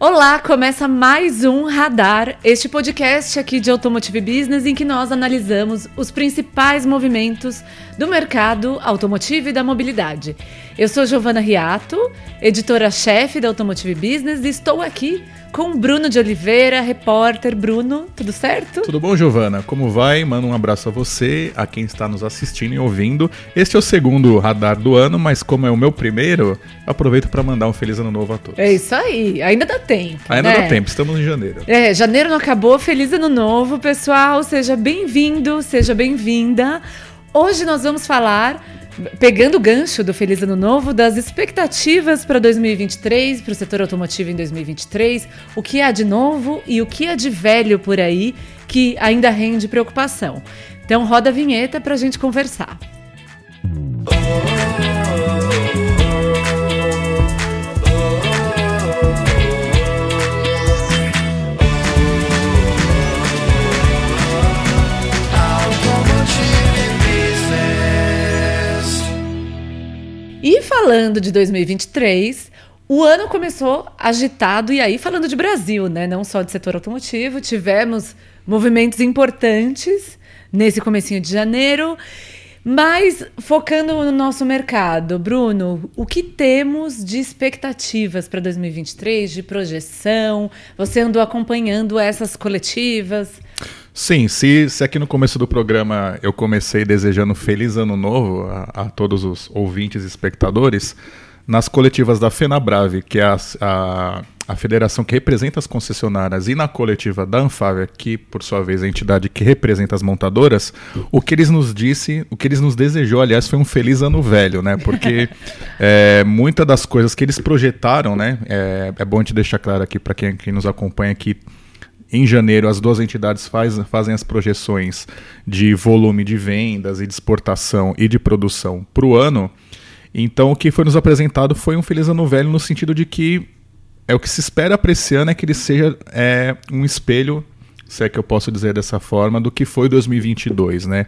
Olá, começa mais um Radar, este podcast aqui de Automotive Business em que nós analisamos os principais movimentos do mercado automotivo e da mobilidade. Eu sou Giovana Riato, editora-chefe da Automotive Business e estou aqui com Bruno de Oliveira, repórter. Bruno, tudo certo? Tudo bom, Giovana? Como vai? Manda um abraço a você, a quem está nos assistindo e ouvindo. Este é o segundo radar do ano, mas como é o meu primeiro, aproveito para mandar um feliz ano novo a todos. É isso aí, ainda dá tempo. Ainda né? dá tempo, estamos em janeiro. É, janeiro não acabou, feliz ano novo, pessoal. Seja bem-vindo, seja bem-vinda. Hoje nós vamos falar pegando o gancho do Feliz Ano Novo, das expectativas para 2023, para o setor automotivo em 2023, o que há de novo e o que há de velho por aí que ainda rende preocupação. Então, roda a vinheta para a gente conversar. E falando de 2023, o ano começou agitado e aí falando de Brasil, né? Não só de setor automotivo, tivemos movimentos importantes nesse comecinho de janeiro. Mas focando no nosso mercado, Bruno, o que temos de expectativas para 2023, de projeção? Você andou acompanhando essas coletivas? Sim, se, se aqui no começo do programa eu comecei desejando feliz ano novo a, a todos os ouvintes e espectadores, nas coletivas da FenaBrave, que é a, a, a, federação que representa as concessionárias, e na coletiva da Anfávia, que por sua vez é a entidade que representa as montadoras, o que eles nos disse, o que eles nos desejou, aliás, foi um feliz ano velho, né? Porque é, muitas das coisas que eles projetaram, né? É, é bom te deixar claro aqui para quem, quem nos acompanha aqui em janeiro, as duas entidades faz, fazem as projeções de volume de vendas e de exportação e de produção para o ano. Então, o que foi nos apresentado foi um Feliz Ano Velho no sentido de que é o que se espera para esse ano é que ele seja é, um espelho, se é que eu posso dizer dessa forma, do que foi 2022, né?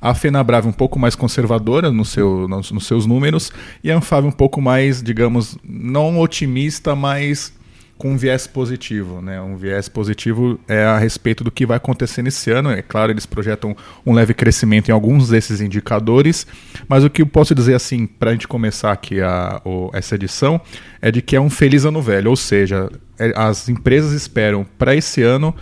A Fenabrave um pouco mais conservadora no seu, nos, nos seus números e a Anfave um pouco mais, digamos, não otimista, mas com um viés positivo, né? Um viés positivo é a respeito do que vai acontecer nesse ano. É claro, eles projetam um leve crescimento em alguns desses indicadores, mas o que eu posso dizer assim, para a gente começar aqui a, o, essa edição, é de que é um feliz ano velho, ou seja, é, as empresas esperam para esse ano,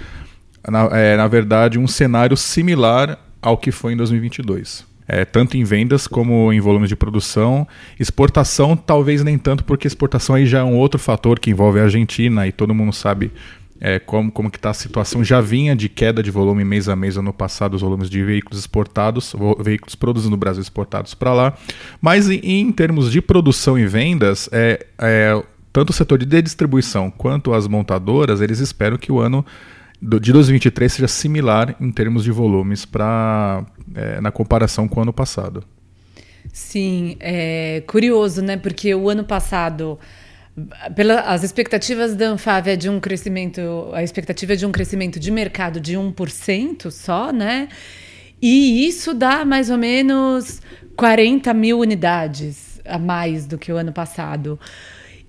na, é, na verdade, um cenário similar ao que foi em 2022 é, tanto em vendas como em volumes de produção. Exportação, talvez nem tanto, porque exportação aí já é um outro fator que envolve a Argentina e todo mundo sabe é, como, como que está a situação. Já vinha de queda de volume mês a mês ano passado, os volumes de veículos exportados, veículos produzidos no Brasil exportados para lá. Mas em, em, termos de produção e vendas, é, é, tanto o setor de distribuição quanto as montadoras, eles esperam que o ano de 2023 seja similar em termos de volumes para é, na comparação com o ano passado. Sim, é curioso, né? Porque o ano passado, pela, as expectativas da Anfávia é de um crescimento, a expectativa é de um crescimento de mercado de 1% só, né? E isso dá mais ou menos 40 mil unidades a mais do que o ano passado.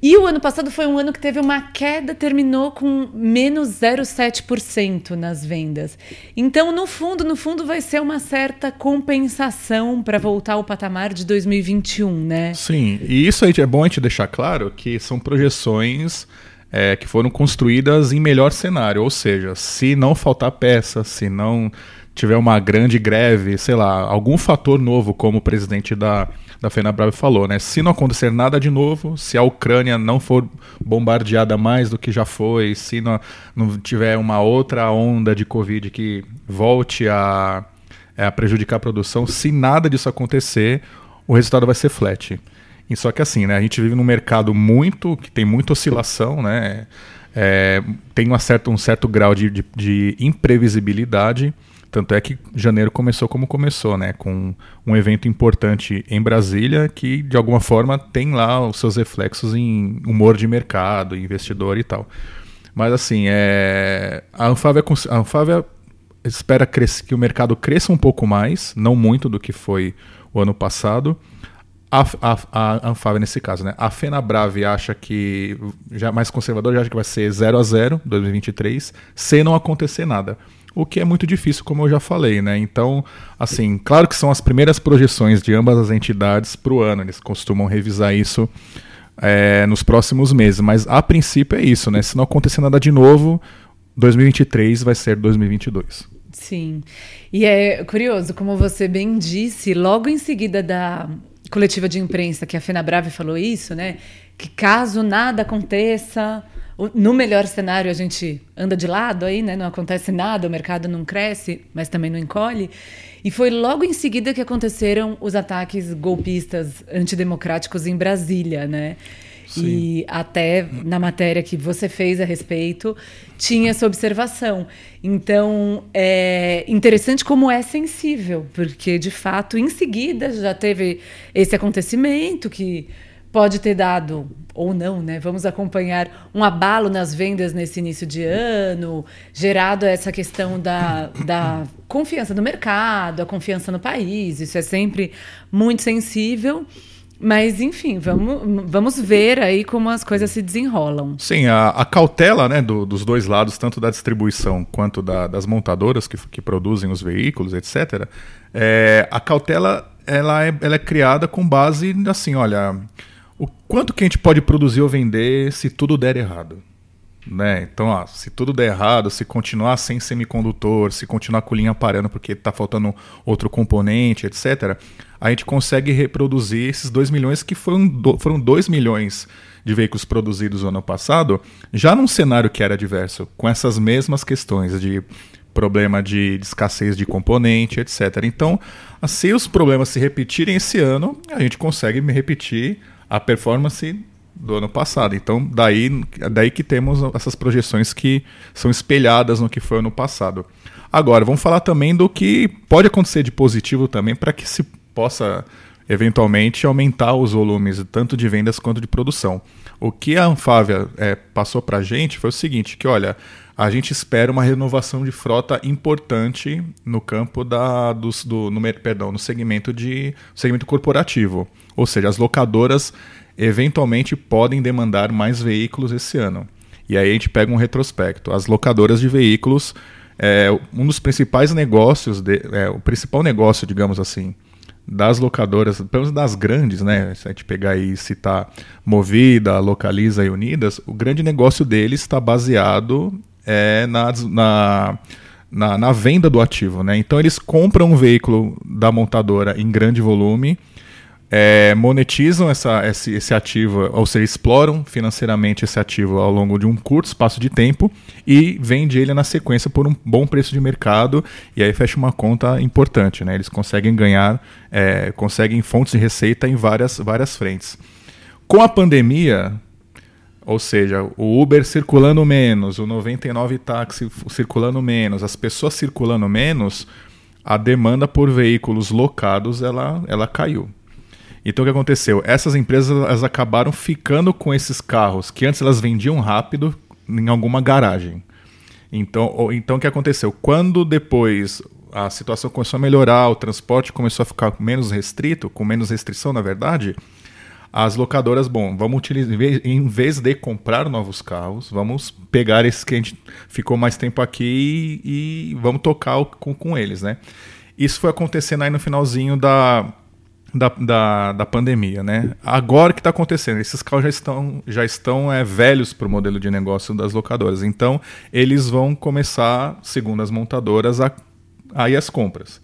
E o ano passado foi um ano que teve uma queda, terminou com menos 0,7% nas vendas. Então, no fundo, no fundo, vai ser uma certa compensação para voltar ao patamar de 2021, né? Sim, e isso aí é bom a gente deixar claro que são projeções é, que foram construídas em melhor cenário, ou seja, se não faltar peça, se não tiver uma grande greve, sei lá, algum fator novo, como o presidente da da FenaBrave falou, né? Se não acontecer nada de novo, se a Ucrânia não for bombardeada mais do que já foi, se não, não tiver uma outra onda de Covid que volte a, é, a prejudicar a produção, se nada disso acontecer, o resultado vai ser flat. E só que assim, né? A gente vive num mercado muito que tem muita oscilação, né? É, tem uma certa, um certo grau de, de, de imprevisibilidade. Tanto é que janeiro começou como começou, né? Com um evento importante em Brasília que, de alguma forma, tem lá os seus reflexos em humor de mercado, investidor e tal. Mas, assim, é... a Anfávia, a Anfávia espera que o mercado cresça um pouco mais, não muito do que foi o ano passado. a, a, a Anfávia nesse caso, né? A Fenabrave acha que, já mais conservador, já acha que vai ser 0 a 0 2023, se não acontecer nada. O que é muito difícil, como eu já falei, né? Então, assim, claro que são as primeiras projeções de ambas as entidades para o ano, eles costumam revisar isso é, nos próximos meses, mas a princípio é isso, né? Se não acontecer nada de novo, 2023 vai ser 2022. Sim. E é curioso, como você bem disse, logo em seguida da coletiva de imprensa que a Fenabrave falou isso, né? Que caso nada aconteça, no melhor cenário a gente anda de lado aí, né? Não acontece nada, o mercado não cresce, mas também não encolhe. E foi logo em seguida que aconteceram os ataques golpistas antidemocráticos em Brasília, né? Sim. E até na matéria que você fez a respeito, tinha essa observação. Então, é interessante como é sensível, porque de fato, em seguida, já teve esse acontecimento que pode ter dado ou não, né? Vamos acompanhar um abalo nas vendas nesse início de ano, gerado essa questão da, da confiança no mercado, a confiança no país. Isso é sempre muito sensível. Mas, enfim, vamos, vamos ver aí como as coisas se desenrolam. Sim, a, a cautela né, do, dos dois lados, tanto da distribuição quanto da, das montadoras que, que produzem os veículos, etc., é, a cautela ela é, ela é criada com base assim, olha, o quanto que a gente pode produzir ou vender se tudo der errado? Né? Então, ó, se tudo der errado, se continuar sem semicondutor, se continuar com linha parando porque está faltando outro componente, etc., a gente consegue reproduzir esses 2 milhões que foram, do, foram 2 milhões de veículos produzidos no ano passado, já num cenário que era diverso, com essas mesmas questões de problema de, de escassez de componente, etc. Então, se os problemas se repetirem esse ano, a gente consegue repetir a performance do ano passado. Então, daí, daí que temos essas projeções que são espelhadas no que foi ano passado. Agora, vamos falar também do que pode acontecer de positivo também para que se possa eventualmente aumentar os volumes tanto de vendas quanto de produção. O que a Anfávia é, passou para a gente foi o seguinte, que olha, a gente espera uma renovação de frota importante no campo da, dos, do, no, perdão, no segmento de segmento corporativo. Ou seja, as locadoras eventualmente podem demandar mais veículos esse ano. E aí a gente pega um retrospecto. As locadoras de veículos, é, um dos principais negócios, de, é, o principal negócio, digamos assim, das locadoras, pelo menos das grandes, né? Se a gente pegar e citar Movida, Localiza e Unidas, o grande negócio deles está baseado é, na, na, na, na, venda do ativo, né? Então eles compram um veículo da montadora em grande volume é, monetizam essa, esse, esse, ativo, ou seja, exploram financeiramente esse ativo ao longo de um curto espaço de tempo e vende ele na sequência por um bom preço de mercado e aí fecha uma conta importante. Né? Eles conseguem ganhar, é, conseguem fontes de receita em várias, várias frentes. Com a pandemia, ou seja, o Uber circulando menos, o 99 táxi circulando menos, as pessoas circulando menos, a demanda por veículos locados ela, ela caiu. Então o que aconteceu? Essas empresas elas acabaram ficando com esses carros que antes elas vendiam rápido em alguma garagem. Então, então o que aconteceu? Quando depois a situação começou a melhorar, o transporte começou a ficar menos restrito, com menos restrição, na verdade, as locadoras, bom, vamos utilizar, em vez de comprar novos carros, vamos pegar esses que a gente ficou mais tempo aqui e, e vamos tocar com, com eles, né? Isso foi acontecendo aí no finalzinho da, da, da, da pandemia, né? Agora que está acontecendo? Esses carros já estão, já estão é, velhos para o modelo de negócio das locadoras. Então, eles vão começar, segundo as montadoras, a, a ir compras.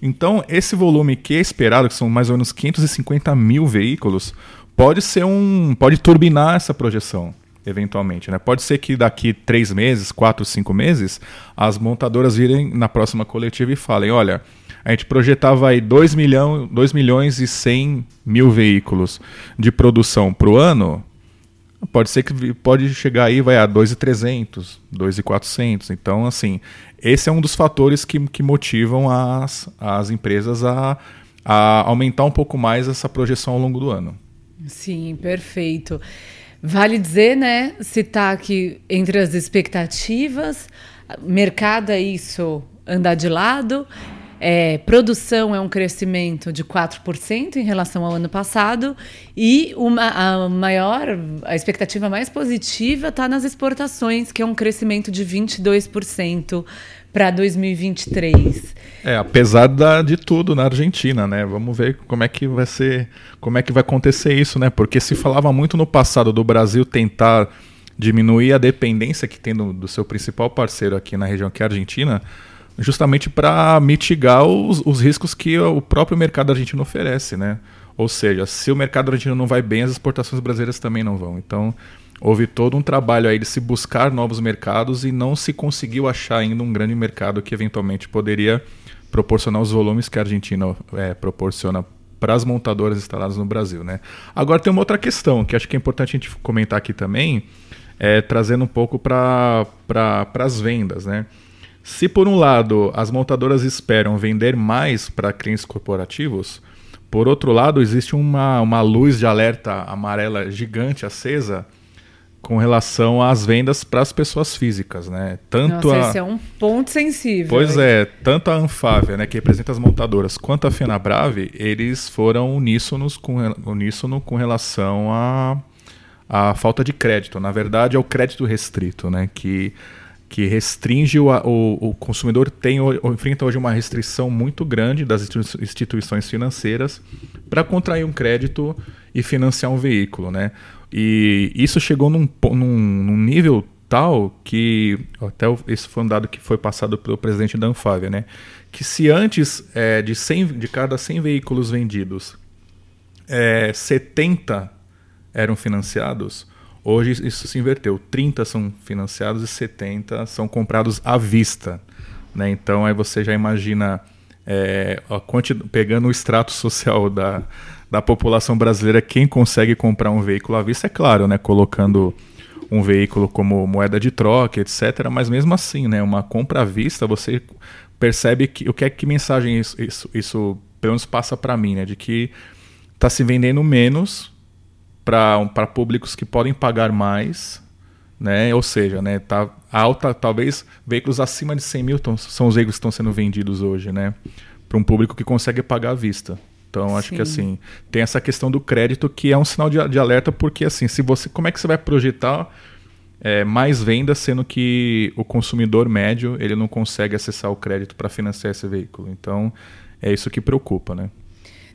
Então, esse volume que é esperado, que são mais ou menos 550 mil veículos, pode ser um. pode turbinar essa projeção eventualmente. Né? Pode ser que daqui três meses, quatro, cinco meses, as montadoras virem na próxima coletiva e falem: olha, a gente projetava aí 2 milhão, milhões e 100 mil veículos de produção para o ano. Pode ser que pode chegar aí vai a 2.300, 2.400. Então, assim, esse é um dos fatores que, que motivam as, as empresas a, a aumentar um pouco mais essa projeção ao longo do ano. Sim, perfeito. Vale dizer, né, citar que entre as expectativas, mercado é isso, andar de lado, É, produção é um crescimento de 4% em relação ao ano passado e uma, a maior, a expectativa mais positiva está nas exportações, que é um crescimento de 22% para 2023. É, apesar da, de tudo na Argentina, né? Vamos ver como é que vai ser, como é que vai acontecer isso, né? Porque se falava muito no passado do Brasil tentar diminuir a dependência que tem do, do seu principal parceiro aqui na região, que é a Argentina, justamente para mitigar os, os riscos que o próprio mercado argentino oferece, né? Ou seja, se o mercado argentino não vai bem, as exportações brasileiras também não vão. Então, houve todo um trabalho aí de se buscar novos mercados e não se conseguiu achar ainda um grande mercado que eventualmente poderia proporcionar os volumes que a Argentina é, proporciona para as montadoras instaladas no Brasil. Né? Agora tem uma outra questão que acho que é importante a gente comentar aqui também, é, trazendo um pouco para pra, as vendas. Né? Se por um lado as montadoras esperam vender mais para clientes corporativos, por outro lado existe uma, uma luz de alerta amarela gigante acesa com relação às vendas para as pessoas físicas, né? Tanto Nossa, a... esse é um ponto sensível. Pois é, tanto a Anfávia, né, que representa as montadoras, quanto a Fenabrave, eles foram uníssonos com, uníssono com relação à a, a falta de crédito. Na verdade, é o crédito restrito, né, que, que restringe o, o, o consumidor tem enfrenta hoje uma restrição muito grande das instituições financeiras para contrair um crédito e financiar um veículo, né? E isso chegou num, num, num nível tal que até esse foi um dado que foi passado pelo presidente da Anfávia, né? Que se antes é, de, 100, de cada 100 veículos vendidos, é, 70 eram financiados, hoje isso se inverteu. 30 são financiados e 70 são comprados à vista. Né? Então aí você já imagina é, pegando o extrato social da, da população brasileira quem consegue comprar um veículo à vista, é claro, né, colocando um veículo como moeda de troca, etc. Mas mesmo assim, né, uma compra à vista, você percebe que o que é que mensagem isso, isso, isso pelo menos passa para mim, né, de que está se vendendo menos para públicos que podem pagar mais, né? Ou seja, né, tá alta, talvez veículos acima de 100 mil são os veículos que estão sendo vendidos hoje, né, para um público que consegue pagar à vista. Então acho Sim. que assim tem essa questão do crédito que é um sinal de, de alerta porque assim se você como é que você vai projetar é, mais vendas sendo que o consumidor médio ele não consegue acessar o crédito para financiar esse veículo. Então é isso que preocupa, né?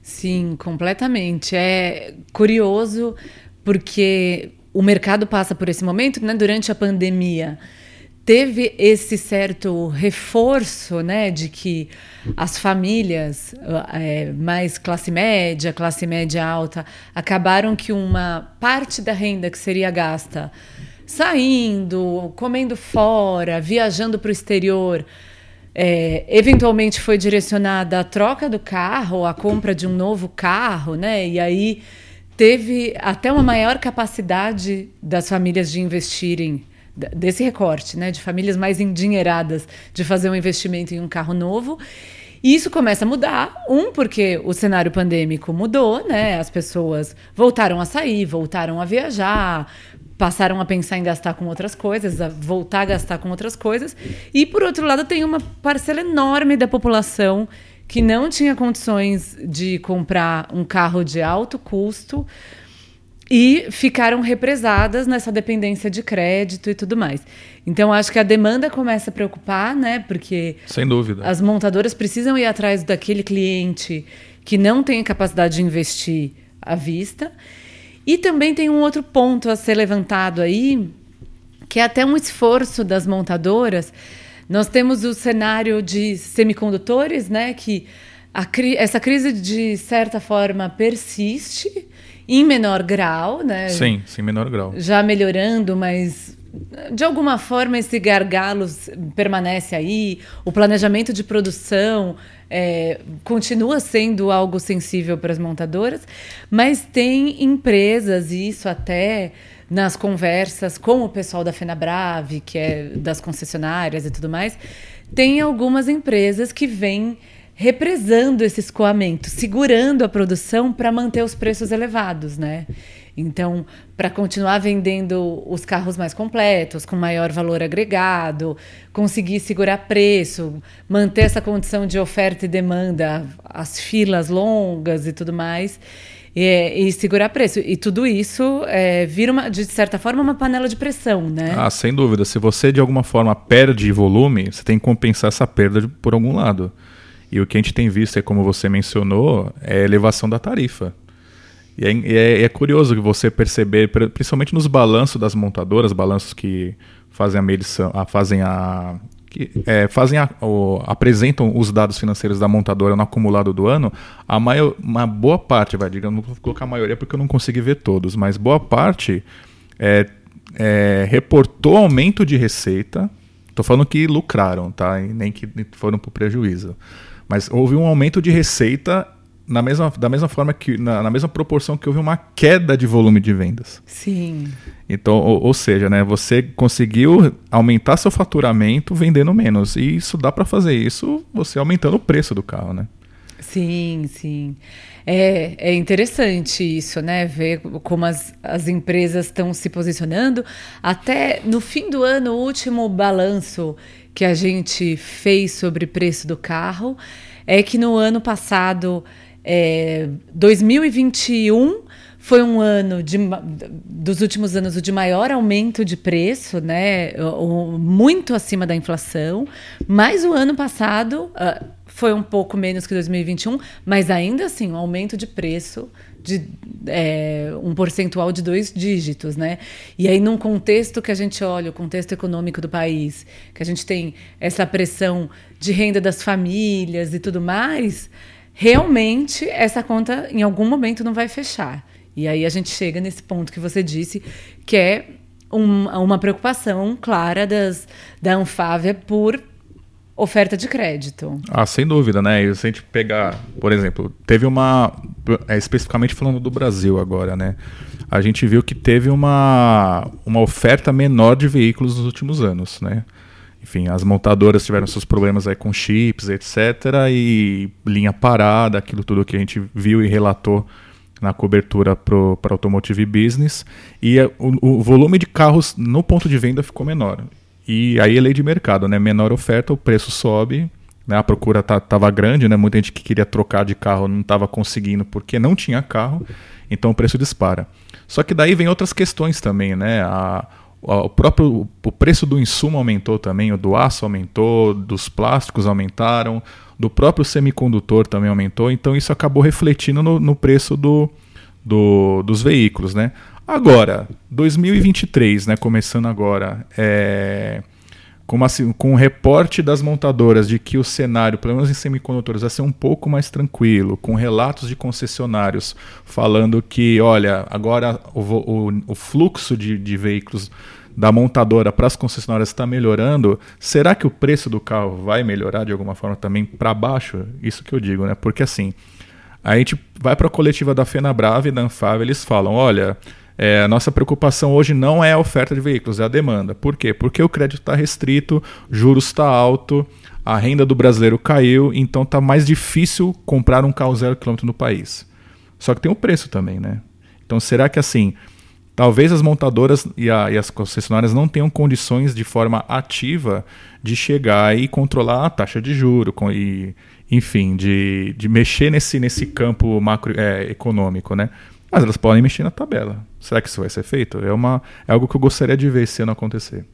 Sim, completamente. É curioso porque o mercado passa por esse momento, né? Durante a pandemia teve esse certo reforço, né, de que as famílias é, mais classe média, classe média alta, acabaram que uma parte da renda que seria gasta saindo, comendo fora, viajando para o exterior, é, eventualmente foi direcionada à troca do carro, à compra de um novo carro, né? E aí teve até uma maior capacidade das famílias de investirem desse recorte, né, de famílias mais endinheiradas de fazer um investimento em um carro novo. E isso começa a mudar, um porque o cenário pandêmico mudou, né? As pessoas voltaram a sair, voltaram a viajar, passaram a pensar em gastar com outras coisas, a voltar a gastar com outras coisas. E por outro lado, tem uma parcela enorme da população que não tinha condições de comprar um carro de alto custo e ficaram represadas nessa dependência de crédito e tudo mais. Então acho que a demanda começa a preocupar, né? Porque sem dúvida as montadoras precisam ir atrás daquele cliente que não tem capacidade de investir à vista. E também tem um outro ponto a ser levantado aí, que é até um esforço das montadoras. Nós temos o cenário de semicondutores, né? Que a, essa crise de certa forma persiste em menor grau, né? Sim, sim, menor grau. Já melhorando, mas de alguma forma esse gargalo permanece aí. O planejamento de produção é, continua sendo algo sensível para as montadoras, mas tem empresas, e isso até nas conversas com o pessoal da Fenabrave, que é das concessionárias e tudo mais, tem algumas empresas que vêm represando esse escoamento, segurando a produção para manter os preços elevados, né? Então, para continuar vendendo os carros mais completos, com maior valor agregado, conseguir segurar preço, manter essa condição de oferta e demanda, as filas longas e tudo mais. E, e, segurar preço. E tudo isso é, vira, uma, de certa forma, uma panela de pressão, né? Ah, sem dúvida. Se você, de alguma forma, perde volume, você tem que compensar essa perda por algum lado. E o que a gente tem visto, é como você mencionou, é a elevação da tarifa. E é, é, é curioso que você perceber, principalmente nos balanços das montadoras, balanços que fazem a medição, fazem a que é, fazem a, o, apresentam os dados financeiros da montadora no acumulado do ano, a maior, uma boa parte, vai, digamos, não vou colocar a maioria porque eu não consegui ver todos, mas boa parte é, é, reportou aumento de receita. Estou falando que lucraram, tá? E nem que foram para o prejuízo. Mas houve um aumento de receita na mesma, da mesma forma que, na, na, mesma proporção que houve uma queda de volume de vendas. Sim. Então, ou, ou seja, né, você conseguiu aumentar seu faturamento vendendo menos. E isso dá para fazer isso você aumentando o preço do carro, né? Sim, sim. É, é interessante isso, né? Ver como as, as empresas estão se posicionando. Até no fim do ano, o último balanço que a gente fez sobre preço do carro é que no ano passado é, 2021 foi um ano de, dos últimos anos de maior aumento de preço, né? Muito acima da inflação. Mas o ano passado uh, foi um pouco menos que 2021, mas ainda assim um aumento de preço de é, um percentual de dois dígitos, né? E aí, num contexto que a gente olha, o contexto econômico do país, que a gente tem essa pressão de renda das famílias e tudo mais, realmente essa conta em algum momento não vai fechar. E aí a gente chega nesse ponto que você disse, que é um, uma preocupação clara das, da Anfávia por oferta de crédito. Ah, sem dúvida, né? E se a gente pegar, por exemplo, teve uma. É, especificamente falando do Brasil agora, né? A gente viu que teve uma, uma oferta menor de veículos nos últimos anos, né? Enfim, as montadoras tiveram seus problemas aí com chips, etc. E linha parada, aquilo tudo que a gente viu e relatou na cobertura para Automotive Business. E o, o, volume de carros no ponto de venda ficou menor. E aí é lei de mercado, né? Menor oferta, o preço sobe. Né? A procura estava tá, grande, né? Muita gente que queria trocar de carro não estava conseguindo porque não tinha carro. Então o preço dispara. Só que daí vem outras questões também, né? A, o próprio o preço do insumo aumentou também, o do aço aumentou, dos plásticos aumentaram, do próprio semicondutor também aumentou, então isso acabou refletindo no, no preço do, do, dos veículos, né? Agora, 2023, né, começando agora, é, com, assim, com o reporte das montadoras de que o cenário, pelo menos em semicondutores, vai ser um pouco mais tranquilo, com relatos de concessionários falando que, olha, agora o, o, o fluxo de, de veículos da montadora para as concessionárias está melhorando, será que o preço do carro vai melhorar de alguma forma também para baixo? Isso que eu digo, né? Porque assim, a gente vai para a coletiva da FenaBrava e da Anfávia, eles falam, olha, é, a nossa preocupação hoje não é a oferta de veículos, é a demanda. Por quê? Porque o crédito está restrito, juros está alto, a renda do brasileiro caiu, então está mais difícil comprar um carro zero quilômetro no país. Só que tem o um preço também, né? Então será que assim, talvez as montadoras e, a, e, as concessionárias não tenham condições de forma ativa de chegar e controlar a taxa de juro e, enfim, de, de mexer nesse, nesse campo macroeconômico, é, né? Mas elas podem mexer na tabela. Será que isso vai ser feito? É, uma, é algo que eu gostaria de ver esse ano acontecer.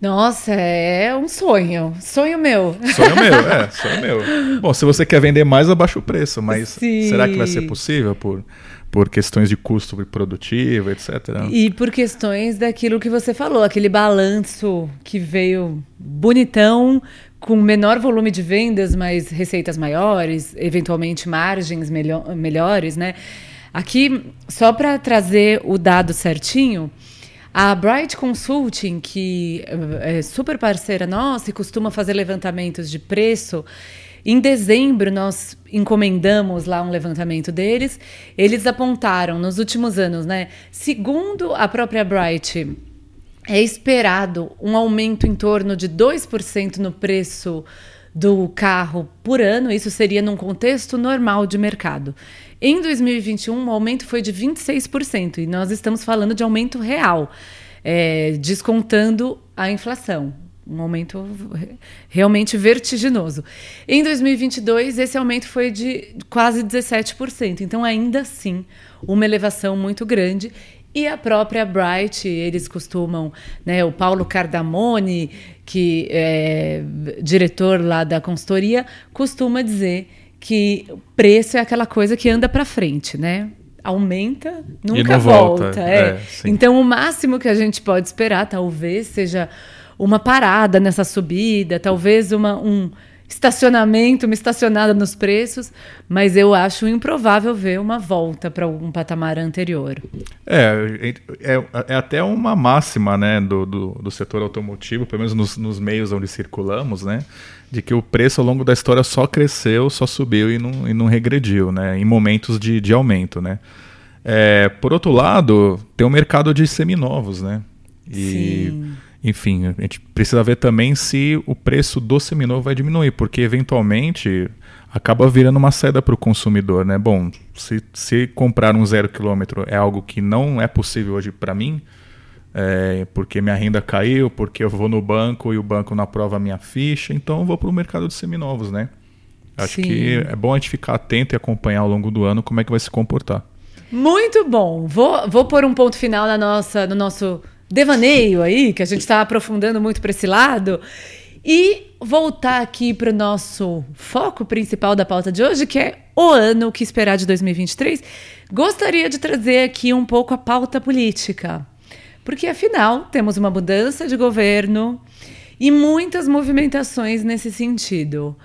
Nossa, é um sonho. Sonho meu. Sonho meu, é, sonho meu. Bom, se você quer vender mais, abaixa o preço, mas Sim. será que vai ser possível por, por questões de custo produtivo, etc? E por questões daquilo que você falou, aquele balanço que veio bonitão, com menor volume de vendas, mas receitas maiores, eventualmente margens melhor, melhores, né? Aqui, só para trazer o dado certinho, a Bright Consulting, que é super parceira nossa e costuma fazer levantamentos de preço, em dezembro nós encomendamos lá um levantamento deles. Eles apontaram nos últimos anos, né? Segundo a própria Bright, é esperado um aumento em torno de 2% no preço do carro por ano, isso seria num contexto normal de mercado. Em 2021, o aumento foi de 26%, e nós estamos falando de aumento real, é, descontando a inflação. Um aumento realmente vertiginoso. Em 2022, esse aumento foi de quase 17%. Então, ainda assim, uma elevação muito grande. E a própria Bright, eles costumam, né, o Paulo Cardamone, que é diretor lá da consultoria, costuma dizer que preço é aquela coisa que anda para frente, né? Aumenta, nunca volta. volta. É. É, então, o máximo que a gente pode esperar, talvez, seja uma parada nessa subida, talvez uma, um estacionamento, uma estacionada nos preços, mas eu acho improvável ver uma volta para algum patamar anterior. É, é, é, até uma máxima né, do, do, do setor automotivo, pelo menos nos, nos, meios onde circulamos, né, de que o preço ao longo da história só cresceu, só subiu e não, e não regrediu, né, em momentos de, de aumento. Né. É, por outro lado, tem o mercado de seminovos, né? E Sim enfim, a gente precisa ver também se o preço do seminovo vai diminuir, porque eventualmente acaba virando uma saída para o consumidor, né? Bom, se, se comprar um zero quilômetro é algo que não é possível hoje para mim, é, porque minha renda caiu, porque eu vou no banco e o banco não aprova a minha ficha, então eu vou para o mercado de seminovos, né? Acho Sim. que é bom a gente ficar atento e acompanhar ao longo do ano como é que vai se comportar. Muito bom. Vou, vou pôr um ponto final na nossa, no nosso devaneio aí, que a gente está aprofundando muito para esse lado. E voltar aqui para o nosso foco principal da pauta de hoje, que é o ano que esperar de 2023. Gostaria de trazer aqui um pouco a pauta política. Porque, afinal, temos uma mudança de governo e muitas movimentações nesse sentido.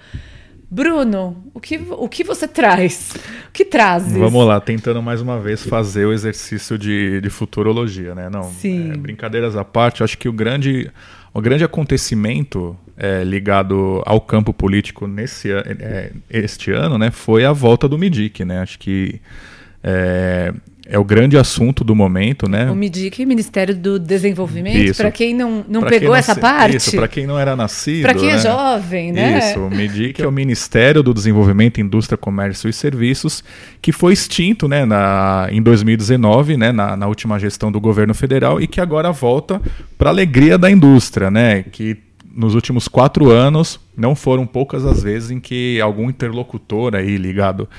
Bruno, o que, o que você traz? O que trazes? Vamos lá, tentando mais uma vez fazer o exercício de, de futurologia, né? Não, Sim. É, brincadeiras à parte, acho que o grande, o grande acontecimento é, ligado ao campo político nesse é, este ano, né, foi a volta do Midic, né? Acho que é, é o grande assunto do momento, né? O MIDIC, Ministério do Desenvolvimento, para quem não, não pegou não essa parte. Isso, para quem não era nascido. Para quem é né? é jovem, né? Isso, o MIDIC é o Ministério do Desenvolvimento, Indústria, Comércio e Serviços, que foi extinto né, na, em 2019, né, na, na última gestão do governo federal, e que agora volta para a alegria da indústria, né? Que nos últimos quatro anos não foram poucas as vezes em que algum interlocutor aí ligado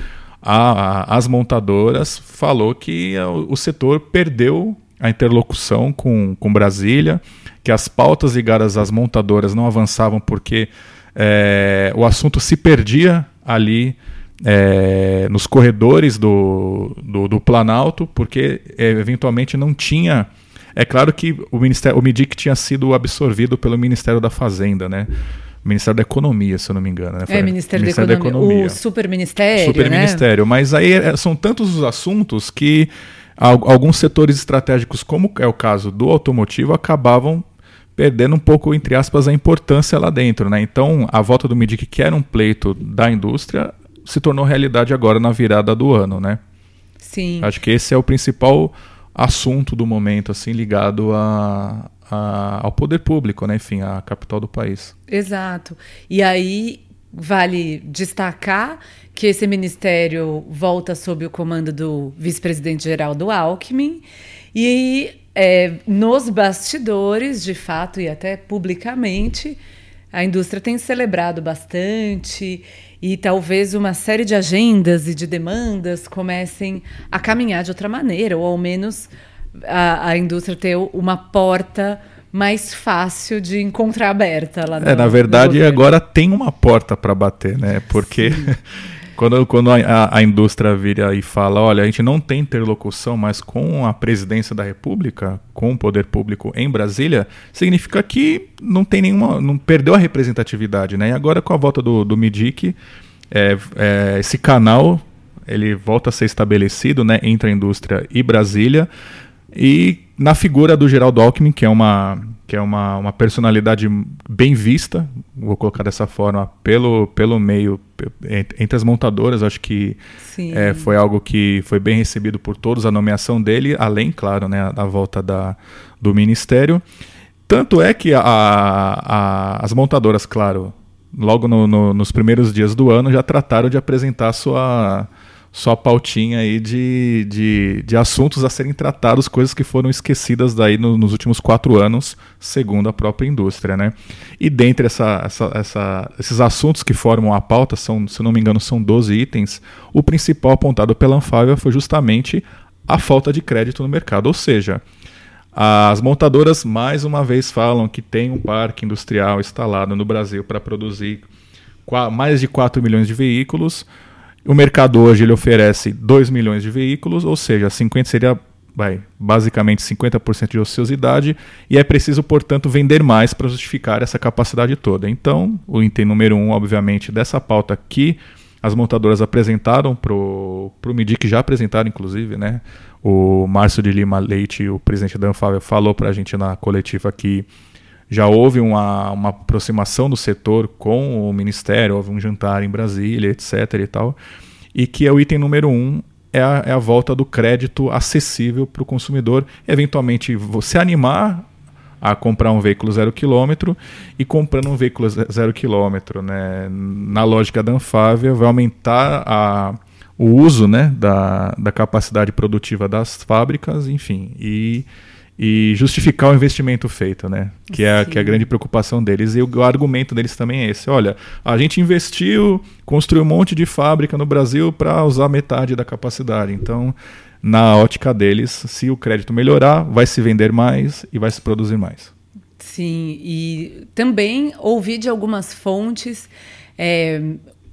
a, a, as montadoras falou que o, o setor perdeu a interlocução com, com Brasília, que as pautas ligadas às montadoras não avançavam porque é, o assunto se perdia ali é, nos corredores do, do, do, Planalto, porque é, eventualmente não tinha. É claro que o, Ministério, o MIDIC tinha sido absorvido pelo Ministério da Fazenda, né? Ministério da Economia, se eu não me engano. Né? É, Ministério, Ministério da, Economia. da, Economia. O Superministério. Superministério. Né? Mas aí é, são tantos os assuntos que alguns setores estratégicos, como é o caso do automotivo, acabavam perdendo um pouco, entre aspas, a importância lá dentro. Né? Então, a volta do MIDIC, que era um pleito da indústria, se tornou realidade agora na virada do ano. Né? Sim. Acho que esse é o principal assunto do momento, assim, ligado a, a, ao poder público, né? enfim, à capital do país. Exato. E aí vale destacar que esse ministério volta sob o comando do vice-presidente geral do Alckmin e é, nos bastidores, de fato, e até publicamente, a indústria tem celebrado bastante e talvez uma série de agendas e de demandas comecem a caminhar de outra maneira, ou ao menos a, a indústria ter uma porta mais fácil de encontrar aberta lá no, É, na verdade, agora tem uma porta para bater, né? Porque quando, quando a, a, indústria vira e fala, olha, a gente não tem interlocução mais com a presidência da República, com o poder público em Brasília, significa que não tem nenhuma, não perdeu a representatividade, né? E agora com a volta do, do MIDIC, é, é, esse canal ele volta a ser estabelecido, né, entre a indústria e Brasília. E na figura do Geraldo Alckmin, que é uma que é uma, uma personalidade bem vista, vou colocar dessa forma, pelo, pelo meio, entre as montadoras, acho que é, foi algo que foi bem recebido por todos, a nomeação dele, além, claro, né, da volta da, do Ministério. Tanto é que a, a, as montadoras, claro, logo no, no, nos primeiros dias do ano, já trataram de apresentar sua sua pautinha aí de, de, de assuntos a serem tratados, coisas que foram esquecidas daí no, nos últimos quatro anos, segundo a própria indústria, né? E dentre essa, essa, essa, esses assuntos que formam a pauta, são, se não me engano, são 12 itens, o principal apontado pela Anfávia foi justamente a falta de crédito no mercado, ou seja, as montadoras mais uma vez falam que tem um parque industrial instalado no Brasil para produzir mais de 4 milhões de veículos, o mercado hoje ele oferece 2 milhões de veículos, ou seja, 50 seria vai, basicamente 50% de ociosidade, e é preciso, portanto, vender mais para justificar essa capacidade toda. Então, o item número um, obviamente, dessa pauta que as montadoras apresentaram para o MIDIC, já apresentaram, inclusive, né? O Márcio de Lima Leite, o presidente da Anfávia, falou para a gente na coletiva que já houve uma, uma aproximação do setor com o Ministério, houve um jantar em Brasília, etc. e tal, e que é o item número um é a, é a volta do crédito acessível para o consumidor, eventualmente você animar a comprar um veículo zero quilômetro e comprando um veículo zero quilômetro, né, na lógica da Anfávia, vai aumentar a, o uso né, da, da capacidade produtiva das fábricas, enfim, e e justificar o investimento feito, né? Que é, que é a grande preocupação deles. E o, o, argumento deles também é esse: olha, a gente investiu, construiu um monte de fábrica no Brasil para usar metade da capacidade. Então, na ótica deles, se o crédito melhorar, vai se vender mais e vai se produzir mais. Sim, e também ouvi de algumas fontes é,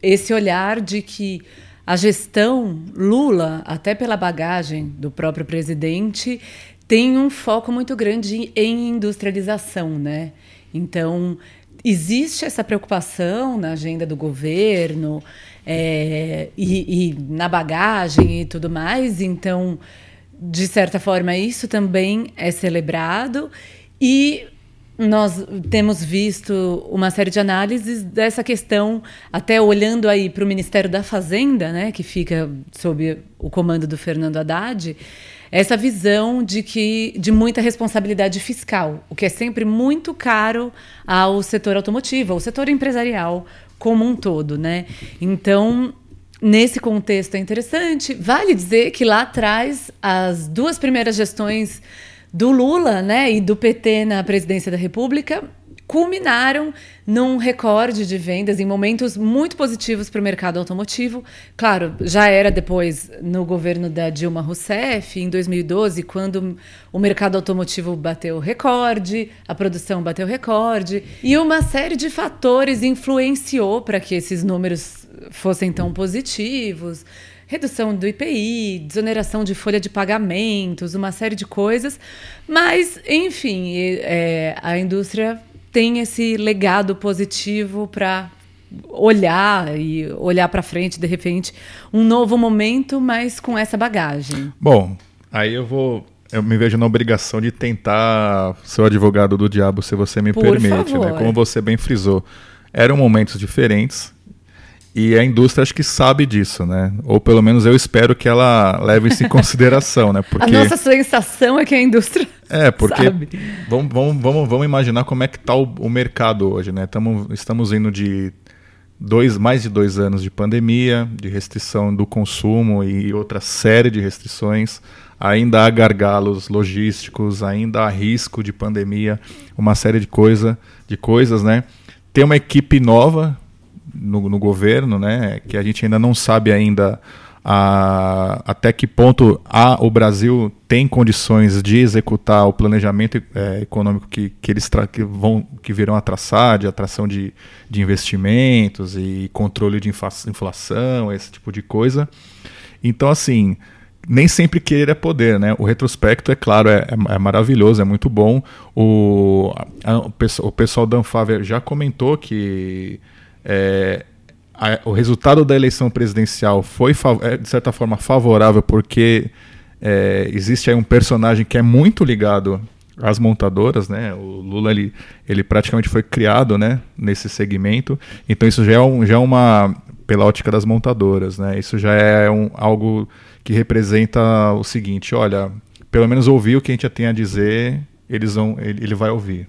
esse olhar de que a gestão Lula, até pela bagagem do próprio presidente, tem um foco muito grande em industrialização, né? Então, existe essa preocupação na agenda do governo é, e, e, na bagagem e tudo mais. Então, de certa forma, isso também é celebrado e nós temos visto uma série de análises dessa questão, até olhando aí para o Ministério da Fazenda, né, que fica sob o comando do Fernando Haddad essa visão de que de muita responsabilidade fiscal, o que é sempre muito caro ao setor automotivo, ao setor empresarial como um todo, né? Então, nesse contexto é interessante. Vale dizer que lá atrás as duas primeiras gestões do Lula, né, e do PT na presidência da República culminaram num recorde de vendas em momentos muito positivos para o mercado automotivo. Claro, já era depois no governo da Dilma Rousseff, em 2012, quando o mercado automotivo bateu recorde, a produção bateu recorde, e uma série de fatores influenciou para que esses números fossem tão positivos redução do IPI, desoneração de folha de pagamentos, uma série de coisas. Mas, enfim, é, a indústria tem esse legado positivo para olhar e olhar para frente, de repente, um novo momento, mas com essa bagagem. Bom, aí eu vou eu me vejo na obrigação de tentar ser o advogado do diabo, se você me Por permite, né? Como você bem frisou, eram momentos diferentes e a indústria acho que sabe disso, né? Ou pelo menos eu espero que ela leve isso em consideração, né? Porque... A nossa sensação é que a indústria É, porque sabe. Vamos, vamos, vamos, vamos imaginar como é que está o, o, mercado hoje, né? Tamo, estamos indo de dois, mais de dois anos de pandemia, de restrição do consumo e outra série de restrições. Ainda há gargalos logísticos, ainda há risco de pandemia, uma série de, coisa, de coisas, né? Tem uma equipe nova no, no governo, né, que a gente ainda não sabe ainda a, até que ponto a, o Brasil tem condições de executar o planejamento é, econômico que, que eles que vão que virão a traçar, de atração de, de investimentos e controle de inflação, esse tipo de coisa. Então, assim, nem sempre querer é poder, né? O retrospecto, é claro, é, é, é maravilhoso, é muito bom. O, a, o pessoal da Anfávia já comentou que é, a, o resultado da eleição presidencial foi, é, de certa forma, favorável porque é, existe aí um personagem que é muito ligado às montadoras, né? O Lula ele, ele praticamente foi criado, né, nesse segmento. Então isso já é, um, já é uma pela ótica das montadoras, né? Isso já é um, algo que representa o seguinte, olha, pelo menos ouvir o que a gente tem a dizer, eles vão, ele, ele vai ouvir.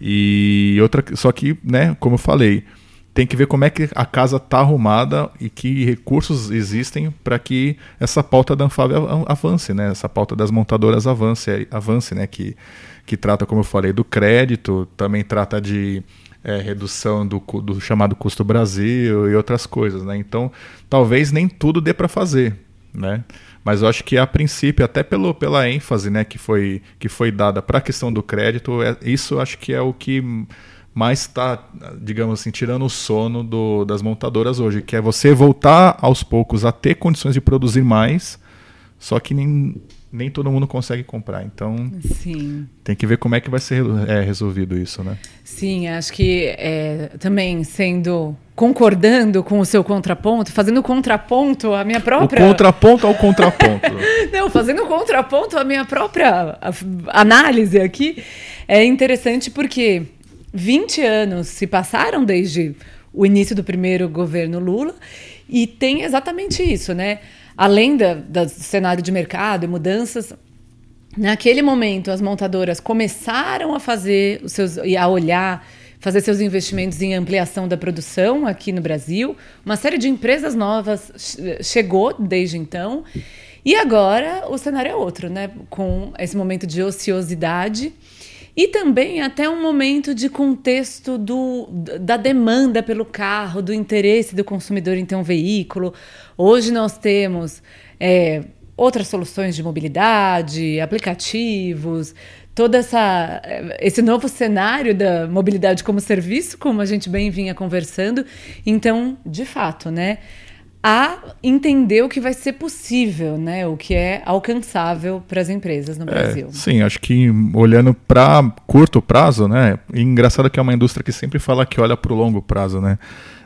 E outra, só que, né, como eu falei, tem que ver como é que a casa está arrumada e que recursos existem para que essa pauta da Anfave avance, né? Essa pauta das montadoras avance, avance, né? Que, que trata, como eu falei, do crédito, também trata de é, redução do, do chamado custo Brasil e outras coisas, né? Então, talvez nem tudo dê para fazer, né? Mas eu acho que a princípio, até pelo, pela ênfase né, que, foi, que foi dada para a questão do crédito, é, isso acho que é o que mais está, digamos assim, tirando o sono do, das montadoras hoje, que é você voltar aos poucos a ter condições de produzir mais, só que nem, nem todo mundo consegue comprar. Então, Sim. tem que ver como é que vai ser é, resolvido isso, né? Sim, acho que é, também sendo concordando com o seu contraponto, fazendo contraponto à minha própria. O contraponto ao contraponto. Não, fazendo contraponto à minha própria análise aqui, é interessante porque 20 anos se passaram desde o início do primeiro governo Lula e tem exatamente isso, né? Além da, do cenário de mercado e mudanças, naquele momento as montadoras começaram a fazer os seus e a olhar fazer seus investimentos em ampliação da produção aqui no Brasil. Uma série de empresas novas chegou desde então. E agora o cenário é outro, né? Com esse momento de ociosidade e também até um momento de contexto do, da demanda pelo carro, do interesse do consumidor em ter um veículo. Hoje nós temos é, outras soluções de mobilidade, aplicativos, todo essa, esse novo cenário da mobilidade como serviço, como a gente bem vinha conversando. Então, de fato, né? A entender o que vai ser possível, né? O que é alcançável para as empresas no é, Brasil. Sim, acho que olhando para curto prazo, né? engraçado que é uma indústria que sempre fala que olha para o longo prazo, né?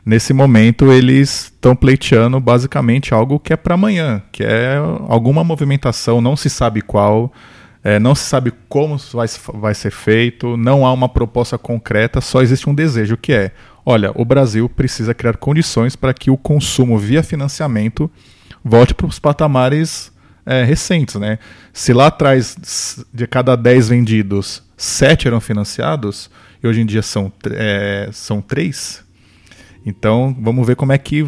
Nesse momento eles estão pleiteando basicamente algo que é para amanhã, que é alguma movimentação, não se sabe qual, é, não se sabe como vai, vai ser feito, não há uma proposta concreta, só existe um desejo que é olha, o Brasil precisa criar condições para que o consumo via financiamento volte para os patamares é, recentes. Né? Se lá atrás, de cada 10 vendidos, 7 eram financiados, e hoje em dia são, é, são 3, então, vamos ver como é que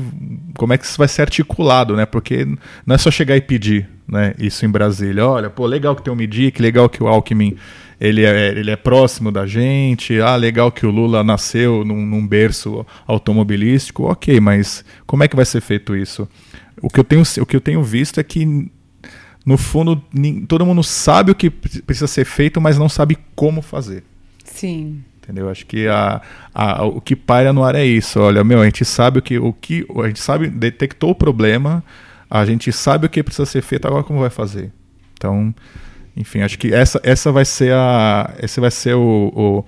como é que isso vai ser articulado, né? Porque não é só chegar e pedir, né? Isso em Brasília. Olha, pô, legal que tem o Midi, que legal que o Alckmin ele é, ele é próximo da gente. Ah, legal que o Lula nasceu num, num berço automobilístico. Ok, mas como é que vai ser feito isso? O que eu tenho, o que eu tenho visto é que, no fundo, todo mundo sabe o que precisa ser feito, mas não sabe como fazer. Sim. Entendeu? Acho que a, a, o que paira no ar é isso. Olha, meu, a gente sabe o que, o que. A gente sabe, detectou o problema, a gente sabe o que precisa ser feito, agora como vai fazer? Então, enfim, acho que essa, essa vai ser a. Esse vai ser o,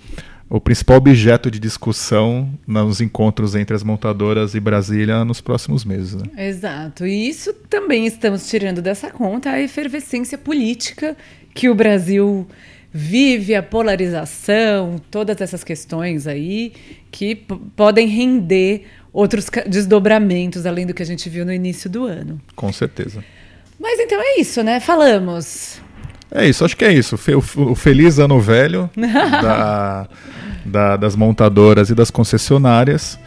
o, o, principal objeto de discussão nos encontros entre as montadoras e Brasília nos próximos meses. Né? Exato. E isso também estamos tirando dessa conta a efervescência política que o Brasil vive, a polarização, todas essas questões aí que podem render outros desdobramentos além do que a gente viu no início do ano. Com certeza. Mas então é isso, né? Falamos. É isso, acho que é isso. O feliz ano velho da, da, das montadoras e das concessionárias.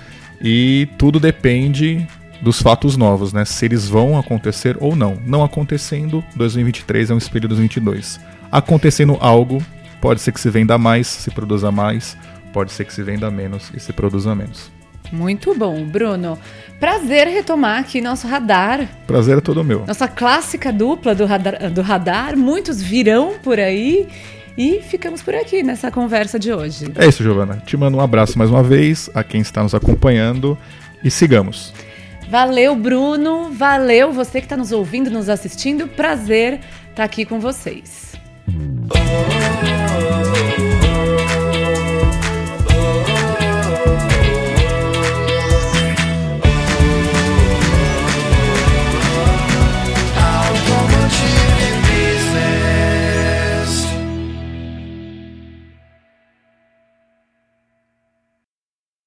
E tudo depende dos fatos novos, né? Se eles vão acontecer ou não. Não acontecendo, 2023 é um espelho dos 22. Acontecendo algo, pode ser que se venda mais, se produza mais, pode ser que se venda menos e se produza menos. Muito bom, Bruno. Prazer retomar aqui nosso radar. Prazer é todo meu. Nossa clássica dupla do radar, do radar. Muitos virão por aí. E ficamos por aqui nessa conversa de hoje. É isso, Giovana. Te mando um abraço mais uma vez a quem está nos acompanhando e sigamos. Valeu, Bruno. Valeu você que está nos ouvindo, nos assistindo. Prazer estar aqui com vocês.